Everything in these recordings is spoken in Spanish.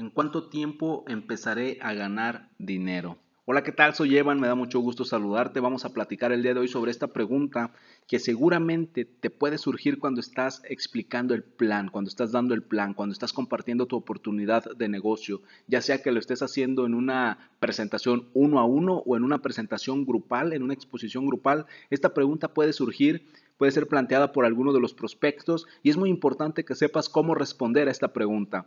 ¿En cuánto tiempo empezaré a ganar dinero? Hola, ¿qué tal? Soy Evan, me da mucho gusto saludarte. Vamos a platicar el día de hoy sobre esta pregunta que seguramente te puede surgir cuando estás explicando el plan, cuando estás dando el plan, cuando estás compartiendo tu oportunidad de negocio, ya sea que lo estés haciendo en una presentación uno a uno o en una presentación grupal, en una exposición grupal. Esta pregunta puede surgir puede ser planteada por alguno de los prospectos y es muy importante que sepas cómo responder a esta pregunta.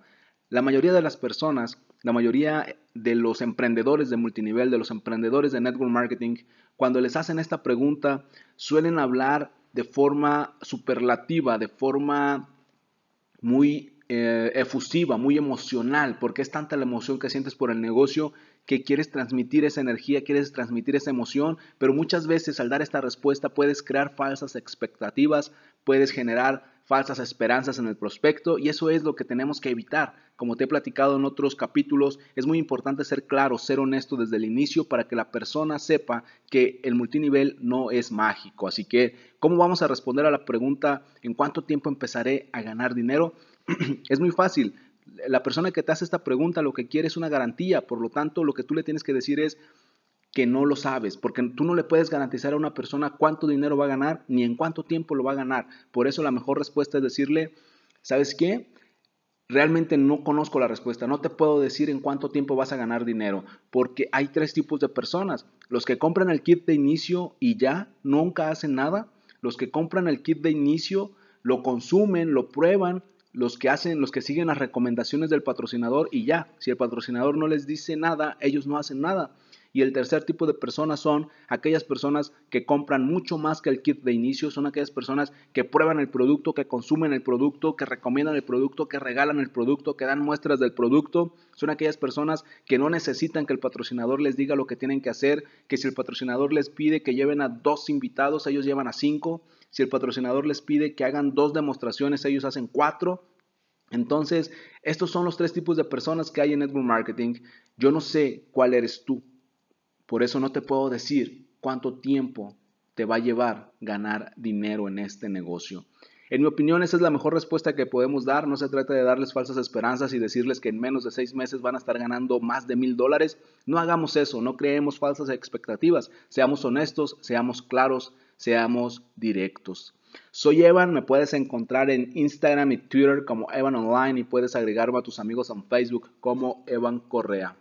La mayoría de las personas, la mayoría de los emprendedores de multinivel, de los emprendedores de network marketing, cuando les hacen esta pregunta, suelen hablar de forma superlativa, de forma muy eh, efusiva, muy emocional, porque es tanta la emoción que sientes por el negocio que quieres transmitir esa energía, quieres transmitir esa emoción, pero muchas veces al dar esta respuesta puedes crear falsas expectativas, puedes generar falsas esperanzas en el prospecto y eso es lo que tenemos que evitar. Como te he platicado en otros capítulos, es muy importante ser claro, ser honesto desde el inicio para que la persona sepa que el multinivel no es mágico. Así que, ¿cómo vamos a responder a la pregunta en cuánto tiempo empezaré a ganar dinero? es muy fácil. La persona que te hace esta pregunta lo que quiere es una garantía, por lo tanto lo que tú le tienes que decir es, que no lo sabes, porque tú no le puedes garantizar a una persona cuánto dinero va a ganar ni en cuánto tiempo lo va a ganar. Por eso la mejor respuesta es decirle, ¿sabes qué? Realmente no conozco la respuesta, no te puedo decir en cuánto tiempo vas a ganar dinero, porque hay tres tipos de personas. Los que compran el kit de inicio y ya nunca hacen nada, los que compran el kit de inicio, lo consumen, lo prueban, los que hacen, los que siguen las recomendaciones del patrocinador y ya, si el patrocinador no les dice nada, ellos no hacen nada. Y el tercer tipo de personas son aquellas personas que compran mucho más que el kit de inicio, son aquellas personas que prueban el producto, que consumen el producto, que recomiendan el producto, que regalan el producto, que dan muestras del producto. Son aquellas personas que no necesitan que el patrocinador les diga lo que tienen que hacer, que si el patrocinador les pide que lleven a dos invitados, ellos llevan a cinco. Si el patrocinador les pide que hagan dos demostraciones, ellos hacen cuatro. Entonces, estos son los tres tipos de personas que hay en network marketing. Yo no sé cuál eres tú. Por eso no te puedo decir cuánto tiempo te va a llevar ganar dinero en este negocio. En mi opinión, esa es la mejor respuesta que podemos dar. No se trata de darles falsas esperanzas y decirles que en menos de seis meses van a estar ganando más de mil dólares. No hagamos eso, no creemos falsas expectativas. Seamos honestos, seamos claros, seamos directos. Soy Evan, me puedes encontrar en Instagram y Twitter como Evan Online y puedes agregarme a tus amigos en Facebook como Evan Correa.